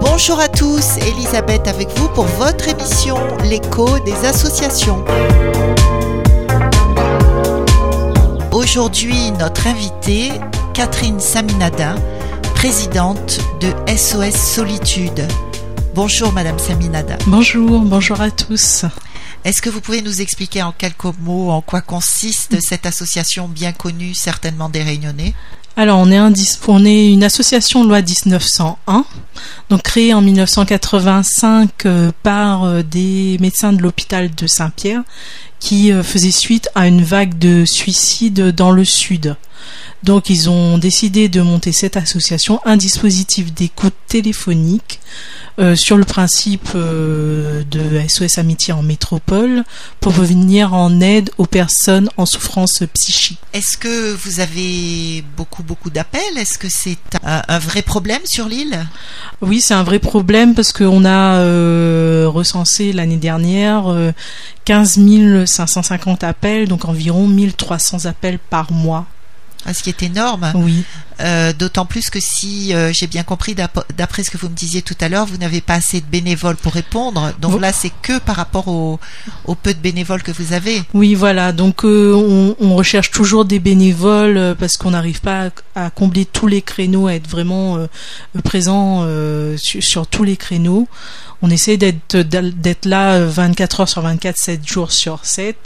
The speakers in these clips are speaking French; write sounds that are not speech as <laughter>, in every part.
Bonjour à tous, Elisabeth avec vous pour votre émission L'écho des associations. Aujourd'hui, notre invitée, Catherine Saminadin, présidente de SOS Solitude. Bonjour Madame Saminadin. Bonjour, bonjour à tous. Est-ce que vous pouvez nous expliquer en quelques mots en quoi consiste cette association bien connue certainement des Réunionnais? Alors, on est, on est une association loi 1901, donc créée en 1985 euh, par euh, des médecins de l'hôpital de Saint-Pierre qui euh, faisaient suite à une vague de suicides dans le sud. Donc, ils ont décidé de monter cette association, un dispositif d'écoute téléphonique euh, sur le principe euh, de SOS Amitié en métropole pour venir en aide aux personnes en souffrance psychique. Est-ce que vous avez beaucoup beaucoup d'appels? Est-ce que c'est un, vrai problème sur l'île? Oui, c'est un vrai problème parce qu'on a euh, recensé l'année dernière 15 550 appels, donc environ 1300 appels par mois. Ce qui est énorme. Oui. Euh, d'autant plus que si euh, j'ai bien compris d'après ce que vous me disiez tout à l'heure, vous n'avez pas assez de bénévoles pour répondre. Donc là, c'est que par rapport au, peu de bénévoles que vous avez. Oui, voilà. Donc euh, on, recherche toujours des bénévoles parce qu'on n'arrive pas à, combler tous les créneaux, à être vraiment présent sur, sur, tous les créneaux. On essaie d'être d'être là 24 heures sur 24, 7 jours sur 7,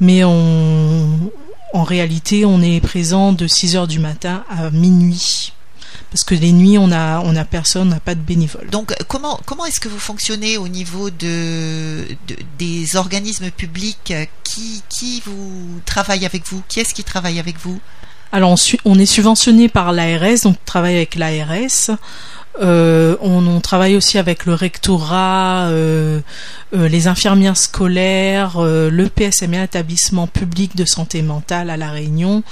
mais on en réalité, on est présent de 6 heures du matin à minuit. Parce que les nuits, on a, on a personne, on n'a pas de bénévoles. Donc, comment, comment est-ce que vous fonctionnez au niveau de, des organismes publics qui, qui vous travaille avec vous? Qui est-ce qui travaille avec vous? Alors, on, est subventionné par l'ARS, donc on travaille avec l'ARS. Euh, on, travaille aussi avec le rectorat, euh, euh, les infirmières scolaires, le PSMA, établissement public de santé mentale à La Réunion,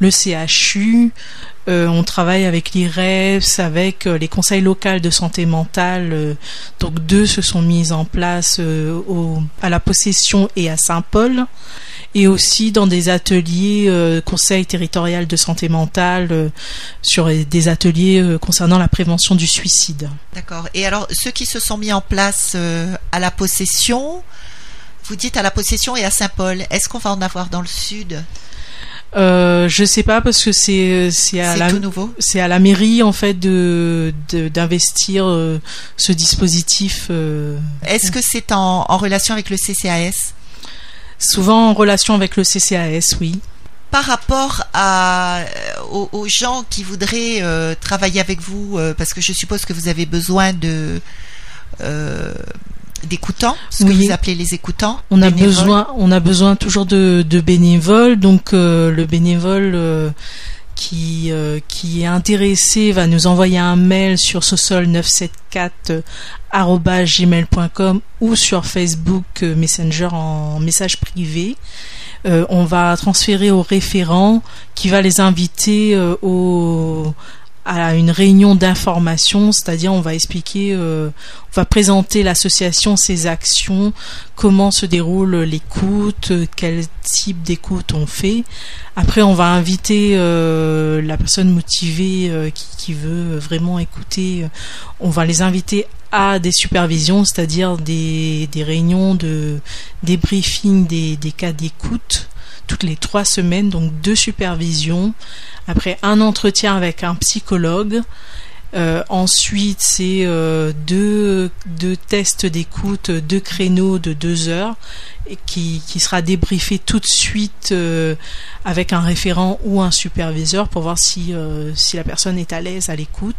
le CHU. on travaille avec l'IRES, avec les conseils locaux de santé mentale. donc deux se sont mis en place à la possession et à Saint-Paul et aussi dans des ateliers euh, conseil territorial de santé mentale euh, sur des ateliers euh, concernant la prévention du suicide. D'accord. Et alors ceux qui se sont mis en place à la possession, vous dites à la possession et à Saint-Paul, est-ce qu'on va en avoir dans le sud? Euh, je sais pas parce que c'est c'est à la c'est à la mairie en fait de d'investir ce dispositif. Est-ce que c'est en, en relation avec le CCAS Souvent en relation avec le CCAS, oui. Par rapport à, euh, aux, gens qui voudraient euh, travailler avec vous, euh, parce que je suppose que vous avez besoin de d'écoutants, ce que vous appelez les écoutants. On a besoin, on a besoin toujours de, de bénévoles. Donc le bénévole qui, qui est intéressé va nous envoyer un mail sur ce sol 974 gmail.com ou sur Facebook euh, Messenger en message privé. Euh, on va transférer au référent qui va les inviter euh, au, à une réunion d'information, c'est-à-dire on va expliquer, on va présenter l'association, ses actions, comment se déroule l'écoute, quel type d'écoute on fait. Après, on va inviter la personne motivée qui, qui, veut vraiment écouter. On va les inviter à des supervisions, c'est-à-dire des, des, réunions de débriefing des, des cas d'écoute toutes les trois semaines, donc deux supervisions. Après un entretien avec un psychologue. Euh, ensuite, c'est euh, deux, deux, tests d'écoute, deux créneaux de deux heures, qui, qui sera débriefé tout de suite euh, avec un référent ou un superviseur pour voir si, si la personne est à l'aise à l'écoute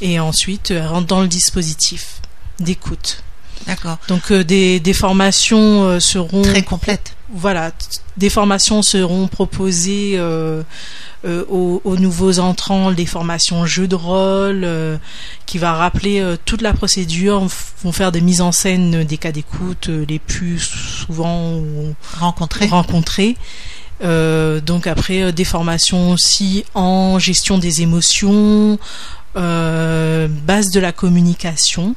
et ensuite rentre dans le dispositif d'écoute. D'accord. Donc euh, des, des, formations euh, seront très complètes. Voilà, des formations seront proposées aux, aux, nouveaux entrants, des formations jeux de rôle qui va rappeler toute la procédure, vont faire des mises en scène des cas d'écoute les plus souvent rencontrés. rencontrés. donc après des formations aussi en gestion des émotions, euh, base de la communication.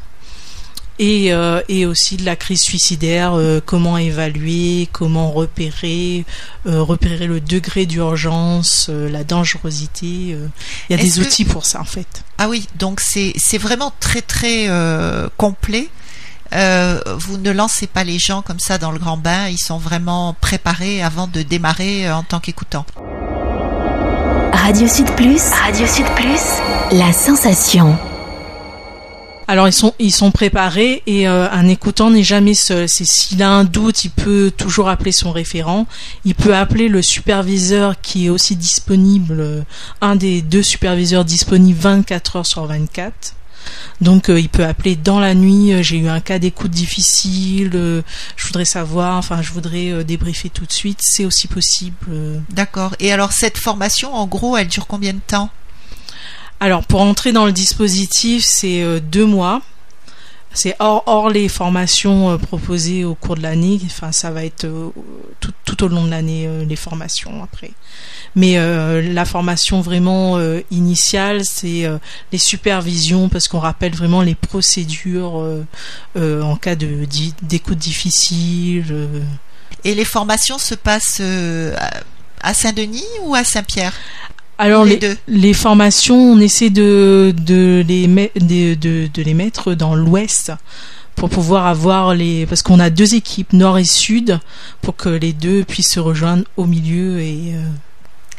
Et, euh, et aussi de la crise suicidaire, euh, comment évaluer, comment repérer, euh, repérer le degré d'urgence, la dangerosité. Il y a des outils pour ça en fait. Ah oui, donc c'est c'est vraiment très très complet. vous ne lancez pas les gens comme ça dans le grand bain, ils sont vraiment préparés avant de démarrer en tant qu'écoutants. Radio Sud Plus, Radio Sud Plus, la sensation. Alors ils sont ils sont préparés et euh, un écoutant n'est jamais seul. C'est s'il a un doute, il peut toujours appeler son référent. Il peut appeler le superviseur qui est aussi disponible, euh, un des deux superviseurs disponibles 24 heures sur 24. Donc euh, il peut appeler dans la nuit, j'ai eu un cas d'écoute difficile, je voudrais savoir, enfin je voudrais débriefer tout de suite, c'est aussi possible. D'accord. Et alors cette formation, en gros, elle dure combien de temps? Alors pour entrer dans le dispositif, c'est euh, deux mois. C'est hors, les formations euh, proposées au cours de l'année. Enfin, ça va être euh, tout, au long de l'année les formations après. Mais la formation vraiment initiale, c'est les supervisions parce qu'on rappelle vraiment les procédures en cas de d'écoute difficile. Et les formations se passent à Saint-Denis ou à Saint-Pierre? Alors les, les, formations, on essaie de, de, les, de, de, les mettre dans l'ouest pour pouvoir avoir les parce qu'on a deux équipes nord et sud pour que les deux puissent se rejoindre au milieu et euh,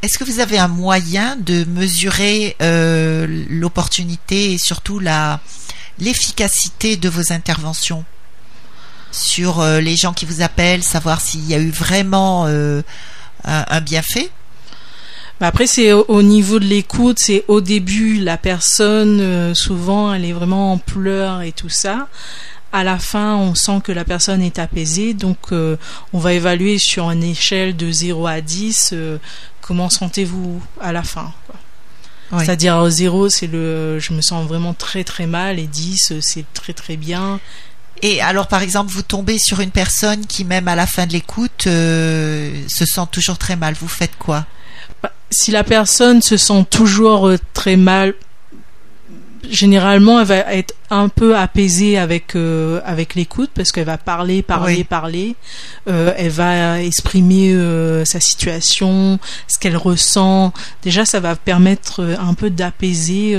est-ce que vous avez un moyen de mesurer euh, l'opportunité et surtout la l'efficacité de vos interventions sur euh, les gens qui vous appellent, savoir s'il y a eu vraiment un bienfait? Bah, après, c'est au, niveau de l'écoute, c'est au début, la personne, euh, souvent, elle est vraiment en pleurs et tout ça. À la fin, on sent que la personne est apaisée, donc euh, on va évaluer sur une échelle de 0 à 10 euh, comment sentez-vous à la fin. C'est-à-dire 0, c'est le je me sens vraiment très très mal et 10, c'est très très bien. Et alors, par exemple, vous tombez sur une personne qui, même à la fin de l'écoute, se sent toujours très mal. Vous faites quoi? Si la personne se sent toujours euh, très mal, généralement, elle va être un peu apaisée avec euh, avec l'écoute parce qu'elle va parler, parler, parler. Euh, elle va exprimer euh, sa situation, ce qu'elle ressent. Déjà, ça va permettre un peu d'apaiser.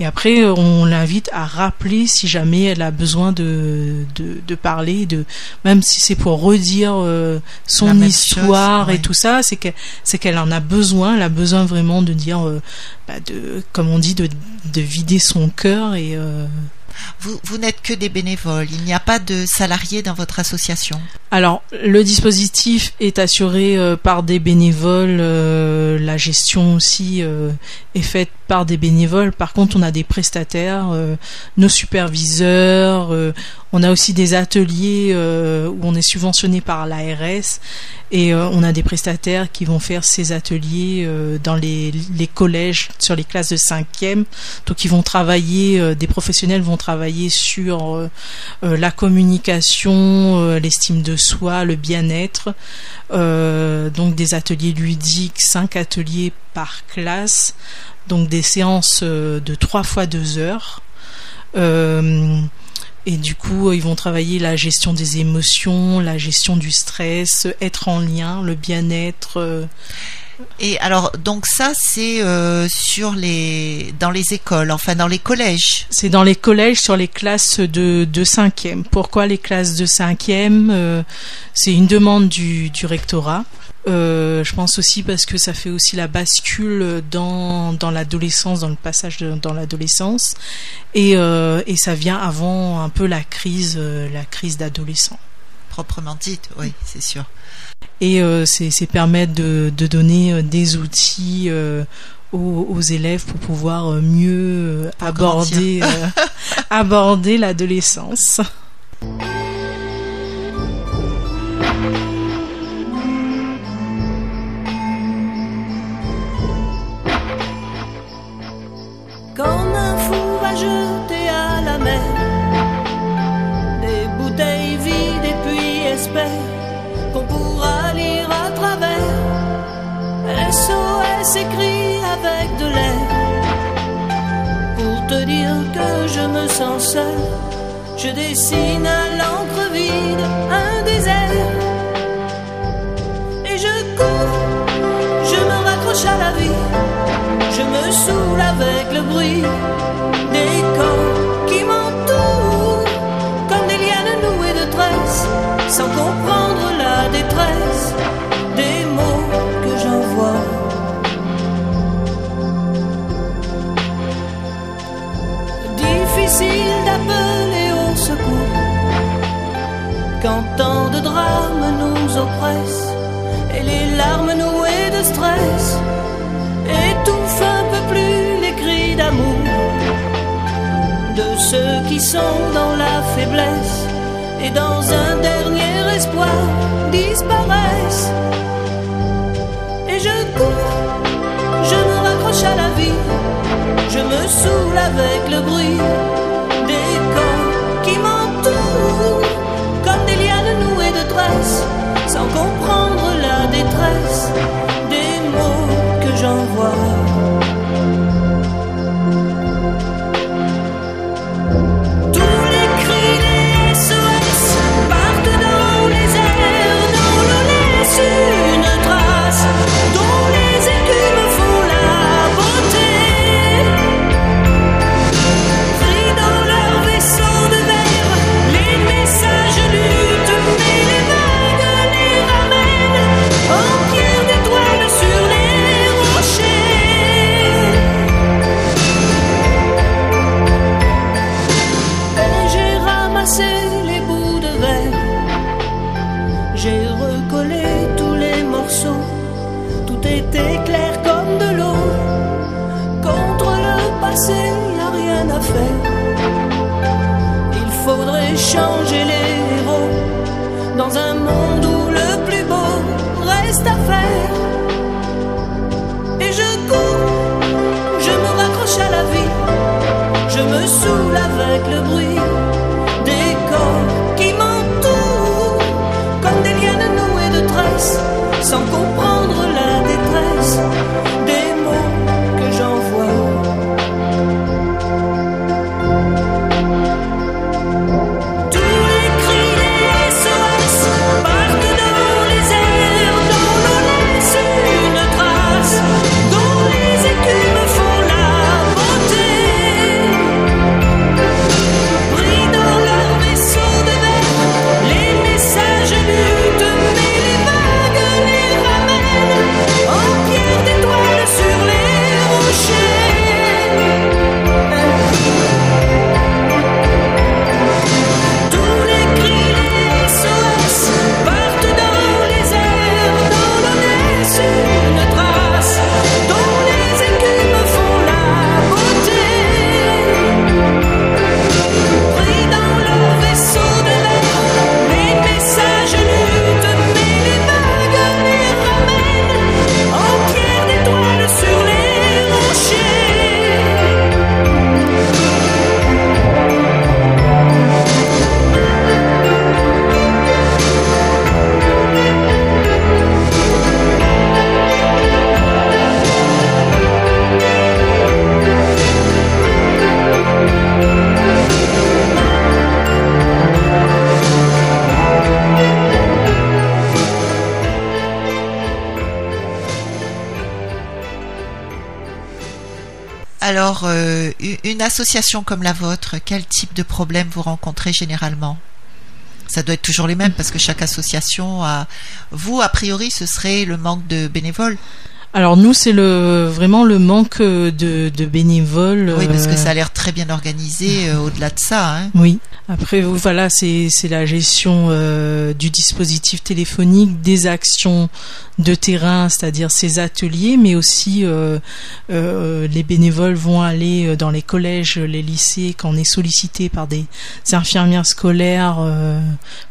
et après, on l'invite à rappeler si jamais elle a besoin de de, de parler, de même si c'est pour redire son histoire et tout ça, c'est qu'elle c'est qu'elle en a besoin. Elle a besoin vraiment de dire, bah de comme on dit, de de vider son cœur et vous, n'êtes que des bénévoles, il n'y a pas de salariés dans votre association. Alors, le dispositif est assuré euh, par des bénévoles, euh, la gestion aussi euh, est faite par des bénévoles. Par contre, on a des prestataires, nos superviseurs, on a aussi des ateliers où on est subventionné par l'ARS et on a des prestataires qui vont faire ces ateliers dans les, collèges, sur les classes de 5e. Donc, ils vont travailler, des professionnels vont travailler sur euh, euh, la communication, euh, l'estime de soi, le bien-être. donc des ateliers ludiques, cinq ateliers par classe, donc des séances de trois fois deux heures. Et du coup, ils vont travailler la gestion des émotions, la gestion du stress, être en lien, le bien-être. Et alors, donc ça, c'est euh, les, dans les écoles, enfin dans les collèges. C'est dans les collèges sur les classes de, de 5e. Pourquoi les classes de 5e euh, C'est une demande du, du rectorat. Euh, je pense aussi parce que ça fait aussi la bascule dans, dans l'adolescence, dans le passage dans l'adolescence, et, euh, et ça vient avant un peu la crise, la crise d'adolescent. Proprement dite, oui, c'est sûr. Et euh, c'est permettre de, de, donner euh, des outils euh, aux, aux, élèves pour pouvoir mieux aborder <laughs> aborder l'adolescence. <laughs> je me sens seul. Je dessine à l'encre vide un désert. Et je cours, je me raccroche à la vie. Je me saoule avec le bruit des corps qui m'entourent. Difficile d'appeler au secours. Quand tant de drames nous oppressent et les larmes nouées de stress étouffent un peu plus les cris d'amour. De ceux qui sont dans la faiblesse et dans un dernier espoir disparaissent. Et je cours, je me raccroche à la vie, je me saoule avec le bruit Lord. Alors, euh, une association comme la vôtre, quel type de problème vous rencontrez généralement? Ça doit être toujours les mêmes parce que chaque association a. Vous, a priori, ce serait le manque de bénévoles. Alors nous, c'est le vraiment le manque de, de bénévoles. Oui, parce que euh, ça a l'air très bien organisé euh, au-delà de ça. Hein. Oui. Après, voilà, c'est la gestion euh, du dispositif téléphonique, des actions de terrain, c'est-à-dire ces ateliers, mais aussi euh, euh, les bénévoles vont aller euh, dans les collèges, les lycées, quand on est sollicité par des infirmières scolaires, euh,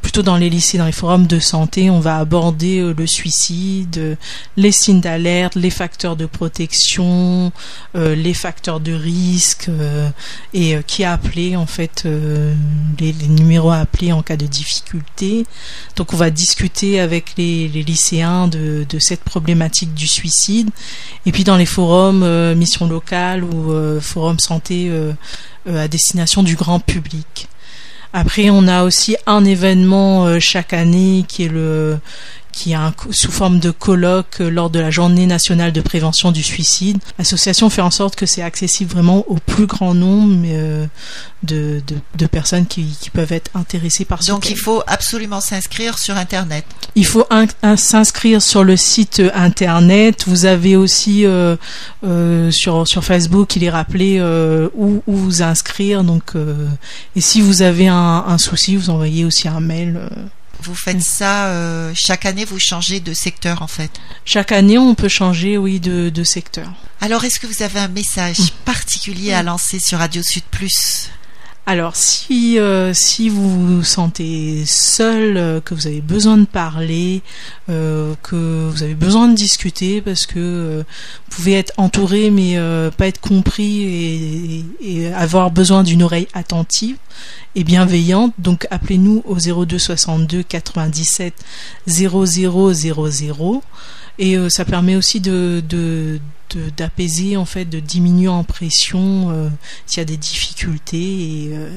plutôt dans les lycées, dans les forums de santé, on va aborder euh, le suicide, euh, les signes d'alerte, les facteurs de protection, euh, les facteurs de risque euh, et euh, qui a appelé en fait les, numéros à appeler en cas de difficulté. Donc on va discuter avec les, lycéens de, de cette problématique du suicide. Et puis dans les forums mission locale ou forum santé à destination du grand public. Après, on a aussi un événement chaque année qui est le qui est un, sous forme de colloque euh, lors de la journée nationale de prévention du suicide. L'association fait en sorte que c'est accessible vraiment au plus grand nombre euh, de, de, de, personnes qui, qui, peuvent être intéressées par ce Donc il faut absolument s'inscrire sur Internet. Il faut s'inscrire sur le site Internet. Vous avez aussi euh, euh, sur, sur Facebook, il est rappelé euh, où, où, vous inscrire. Donc, euh, et si vous avez un, un, souci, vous envoyez aussi un mail. Vous faites ça euh, chaque année, vous changez de secteur en fait. Chaque année, on peut changer, oui, de, de secteur. Alors, est-ce que vous avez un message mm. particulier à lancer sur Radio Sud Plus? Alors, si, euh, si vous vous sentez seul, euh, que vous avez besoin de parler, euh, que vous avez besoin de discuter, parce que vous pouvez être entouré mais pas être compris et, et avoir besoin d'une oreille attentive et bienveillante, donc appelez-nous au 02 62 97 0000 et euh, ça permet aussi de, de d'apaiser en fait de diminuer en pression euh, s'il y a des difficultés et, euh,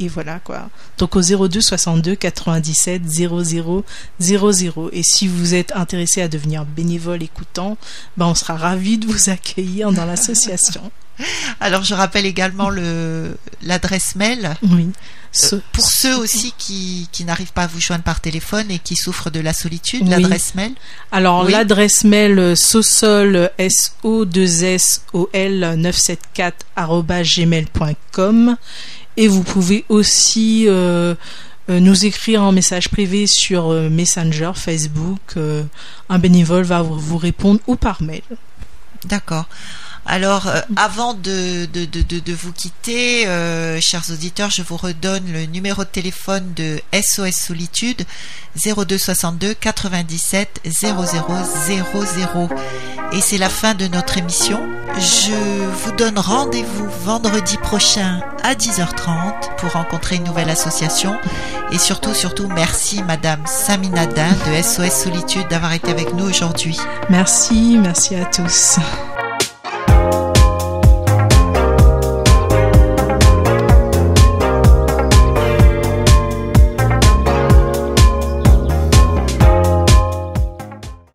et voilà quoi. Donc au 02 62 97 00 00 et si vous êtes intéressé à devenir bénévole écoutant ben on sera ravi de vous accueillir dans l'association. <laughs> Alors je rappelle également le l'adresse mail. Oui. Euh, pour ceux aussi qui, qui n'arrivent pas à vous joindre par téléphone et qui souffrent de la solitude, l'adresse mail. Alors l'adresse mail euh, sosol s o 2 s o l 974 gmail.com et vous pouvez aussi euh, nous écrire en message privé sur Messenger, Facebook. un bénévole va vous répondre ou par mail. D'accord. Alors, euh, avant de, de, de, de, vous quitter, euh, chers auditeurs, je vous redonne le numéro de téléphone de SOS Solitude 02 62 97 00 00. Et c'est la fin de notre émission. Je vous donne rendez-vous vendredi prochain à 10h30 pour rencontrer une nouvelle association. Et surtout, surtout, merci Madame Saminadin de SOS Solitude d'avoir été avec nous aujourd'hui. Merci, merci à tous.